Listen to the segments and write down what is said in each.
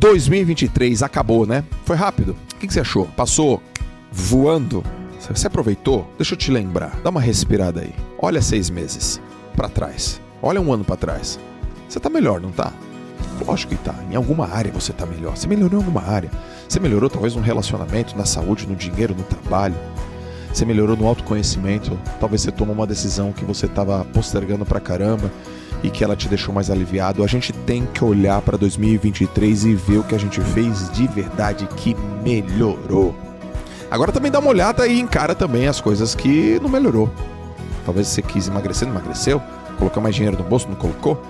2023 acabou, né? Foi rápido. O que você achou? Passou voando? Você aproveitou? Deixa eu te lembrar. Dá uma respirada aí. Olha seis meses para trás. Olha um ano para trás. Você tá melhor, não tá? Lógico que tá. Em alguma área você tá melhor. Você melhorou em alguma área. Você melhorou talvez no relacionamento, na saúde, no dinheiro, no trabalho. Você melhorou no autoconhecimento. Talvez você tomou uma decisão que você estava postergando pra caramba e que ela te deixou mais aliviado. A gente tem que olhar para 2023 e ver o que a gente fez de verdade que melhorou. Agora também dá uma olhada e encara também as coisas que não melhorou. Talvez você quis emagrecer, não emagreceu, colocou mais dinheiro no bolso, não colocou,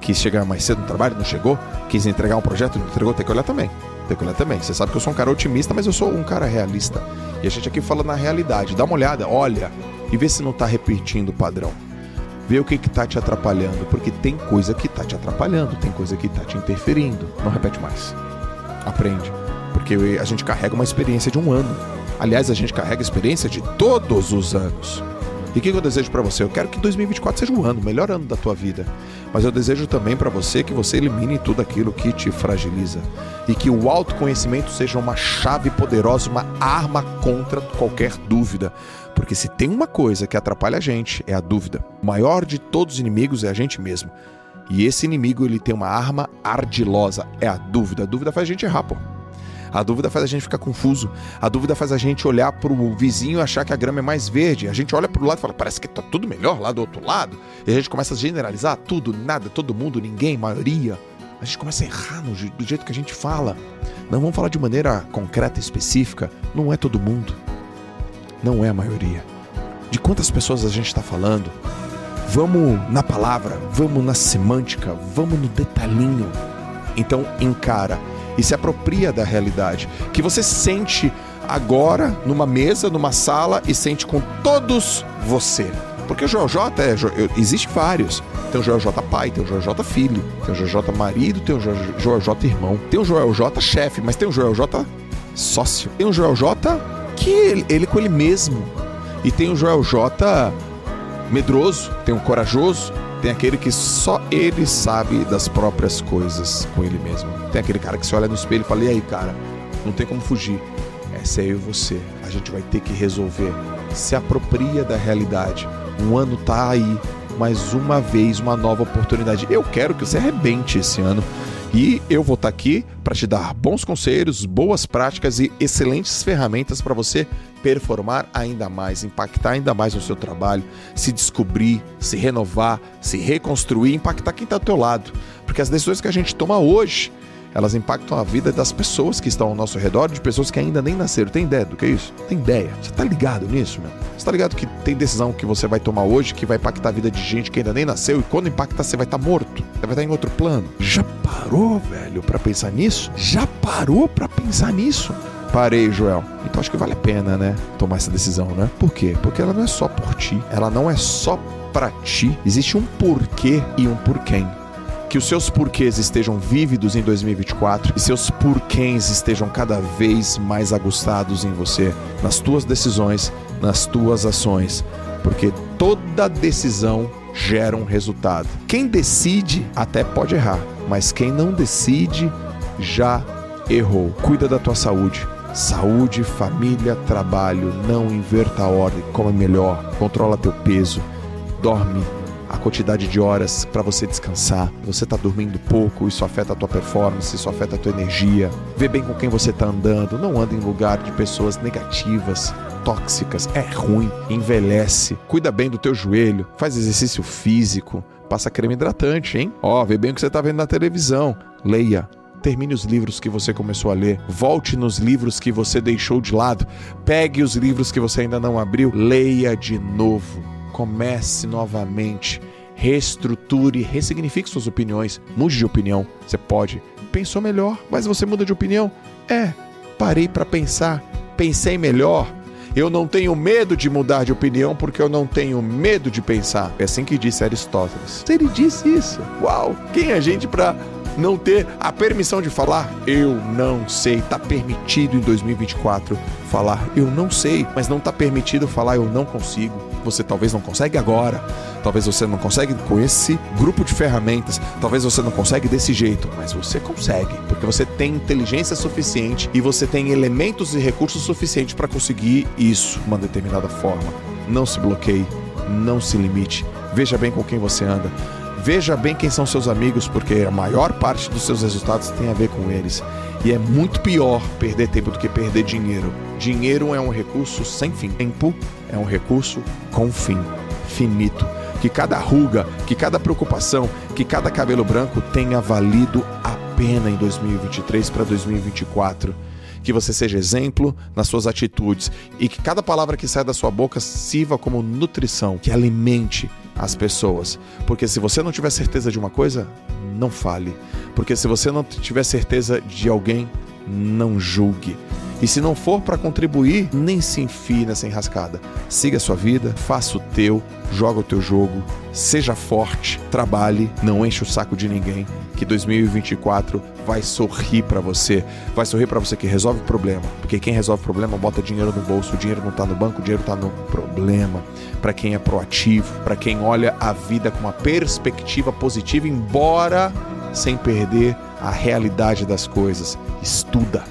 quis chegar mais cedo no trabalho, não chegou, quis entregar um projeto, não entregou, tem que olhar também. Tem que olhar também. Você sabe que eu sou um cara otimista, mas eu sou um cara realista. E a gente aqui fala na realidade. Dá uma olhada, olha e vê se não está repetindo o padrão. Vê o que está te atrapalhando, porque tem coisa que está te atrapalhando, tem coisa que está te interferindo. Não repete mais. Aprende. Porque a gente carrega uma experiência de um ano. Aliás, a gente carrega a experiência de todos os anos. E o que eu desejo para você? Eu quero que 2024 seja o ano, o melhor ano da tua vida. Mas eu desejo também para você que você elimine tudo aquilo que te fragiliza. E que o autoconhecimento seja uma chave poderosa, uma arma contra qualquer dúvida. Porque se tem uma coisa que atrapalha a gente, é a dúvida. O maior de todos os inimigos é a gente mesmo. E esse inimigo ele tem uma arma ardilosa, é a dúvida. A dúvida faz a gente errar, pô. A dúvida faz a gente ficar confuso. A dúvida faz a gente olhar para o vizinho e achar que a grama é mais verde. A gente olha para o lado e fala, parece que tá tudo melhor lá do outro lado. E a gente começa a generalizar tudo, nada, todo mundo, ninguém, maioria. A gente começa a errar no, do jeito que a gente fala. Não vamos falar de maneira concreta específica. Não é todo mundo. Não é a maioria. De quantas pessoas a gente está falando? Vamos na palavra, vamos na semântica, vamos no detalhinho. Então encara e se apropria da realidade. Que você sente agora numa mesa, numa sala e sente com todos você. Porque o Joel J é, existe vários. Tem o Joel J pai, tem o Joel J filho, tem o Joel J marido, tem o Joel J irmão, tem o Joel J chefe, mas tem o Joel J sócio. Tem o Joel J que ele, ele com ele mesmo. E tem o Joel J medroso, tem o corajoso, tem aquele que só ele sabe das próprias coisas com ele mesmo. Tem aquele cara que se olha no espelho e fala: E aí, cara, não tem como fugir. Essa é eu e você. A gente vai ter que resolver. Se apropria da realidade. Um ano tá aí. Mais uma vez, uma nova oportunidade. Eu quero que você arrebente esse ano. E eu vou estar tá aqui para te dar bons conselhos, boas práticas e excelentes ferramentas para você performar ainda mais, impactar ainda mais no seu trabalho, se descobrir, se renovar, se reconstruir, impactar quem está ao teu lado. Porque as decisões que a gente toma hoje elas impactam a vida das pessoas que estão ao nosso redor, de pessoas que ainda nem nasceram. Tem ideia do que é isso? Tem ideia. Você tá ligado nisso, meu? Você tá ligado que tem decisão que você vai tomar hoje que vai impactar a vida de gente que ainda nem nasceu e quando impactar você vai estar tá morto. Você vai estar tá em outro plano. Já parou, velho, para pensar nisso? Já parou para pensar nisso? Parei, Joel. Então acho que vale a pena, né? Tomar essa decisão, né? Por quê? Porque ela não é só por ti. Ela não é só para ti. Existe um porquê e um por quem que os seus porquês estejam vívidos em 2024 e seus porquês estejam cada vez mais aguçados em você, nas tuas decisões, nas tuas ações, porque toda decisão gera um resultado. Quem decide até pode errar, mas quem não decide já errou. Cuida da tua saúde. Saúde, família, trabalho, não inverta a ordem, come melhor, controla teu peso, dorme a quantidade de horas para você descansar. Você está dormindo pouco, isso afeta a tua performance, isso afeta a tua energia. Vê bem com quem você está andando, não anda em lugar de pessoas negativas, tóxicas, é ruim, envelhece. Cuida bem do teu joelho, faz exercício físico, passa creme hidratante, hein? Ó, vê bem o que você está vendo na televisão. Leia, Termine os livros que você começou a ler. Volte nos livros que você deixou de lado. Pegue os livros que você ainda não abriu. Leia de novo comece novamente, reestruture, ressignifique suas opiniões, mude de opinião. Você pode. Pensou melhor, mas você muda de opinião? É, parei para pensar, pensei melhor. Eu não tenho medo de mudar de opinião porque eu não tenho medo de pensar. É assim que disse Aristóteles. Ele disse isso. Uau! Quem é a gente para não ter a permissão de falar? Eu não sei. Tá permitido em 2024 falar eu não sei, mas não tá permitido falar eu não consigo. Você talvez não consegue agora, talvez você não consegue com esse grupo de ferramentas, talvez você não consegue desse jeito, mas você consegue, porque você tem inteligência suficiente e você tem elementos e recursos suficientes para conseguir isso de uma determinada forma. Não se bloqueie, não se limite. Veja bem com quem você anda. Veja bem quem são seus amigos, porque a maior parte dos seus resultados tem a ver com eles. E é muito pior perder tempo do que perder dinheiro. Dinheiro é um recurso sem fim. Tempo é um recurso com fim, finito. Que cada ruga, que cada preocupação, que cada cabelo branco tenha valido a pena em 2023 para 2024 que você seja exemplo nas suas atitudes e que cada palavra que sai da sua boca sirva como nutrição, que alimente as pessoas. Porque se você não tiver certeza de uma coisa, não fale. Porque se você não tiver certeza de alguém, não julgue. E se não for para contribuir, nem se enfie nessa enrascada. Siga a sua vida, faça o teu, joga o teu jogo, seja forte, trabalhe, não enche o saco de ninguém, que 2024 vai sorrir para você. Vai sorrir para você que resolve o problema, porque quem resolve o problema bota dinheiro no bolso, o dinheiro não tá no banco, o dinheiro tá no problema. Para quem é proativo, para quem olha a vida com uma perspectiva positiva, embora sem perder a realidade das coisas. Estuda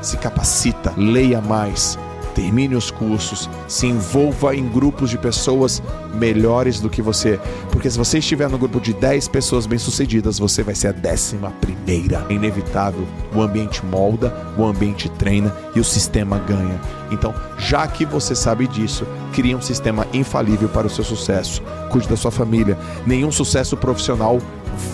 se capacita, leia mais, termine os cursos, se envolva em grupos de pessoas melhores do que você. Porque se você estiver no grupo de 10 pessoas bem-sucedidas, você vai ser a décima primeira. É inevitável. O ambiente molda, o ambiente treina e o sistema ganha. Então, já que você sabe disso, crie um sistema infalível para o seu sucesso. Cuide da sua família. Nenhum sucesso profissional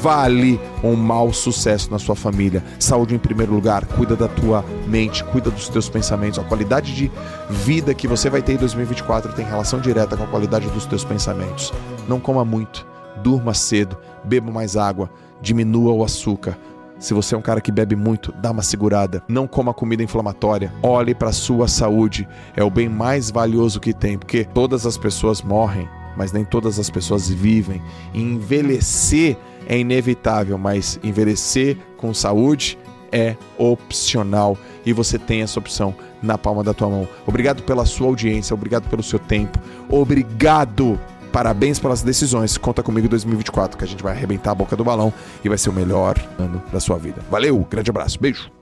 vale um mau sucesso na sua família. Saúde em primeiro lugar, cuida da tua mente, cuida dos teus pensamentos. A qualidade de vida que você vai ter em 2024 tem relação direta com a qualidade dos teus pensamentos. Não coma muito, durma cedo, beba mais água, diminua o açúcar. Se você é um cara que bebe muito, dá uma segurada. Não coma comida inflamatória. Olhe para sua saúde. É o bem mais valioso que tem, porque todas as pessoas morrem, mas nem todas as pessoas vivem. E envelhecer é inevitável, mas envelhecer com saúde é opcional e você tem essa opção na palma da tua mão. Obrigado pela sua audiência, obrigado pelo seu tempo, obrigado. Parabéns pelas decisões. Conta comigo em 2024 que a gente vai arrebentar a boca do balão e vai ser o melhor ano da sua vida. Valeu, grande abraço, beijo.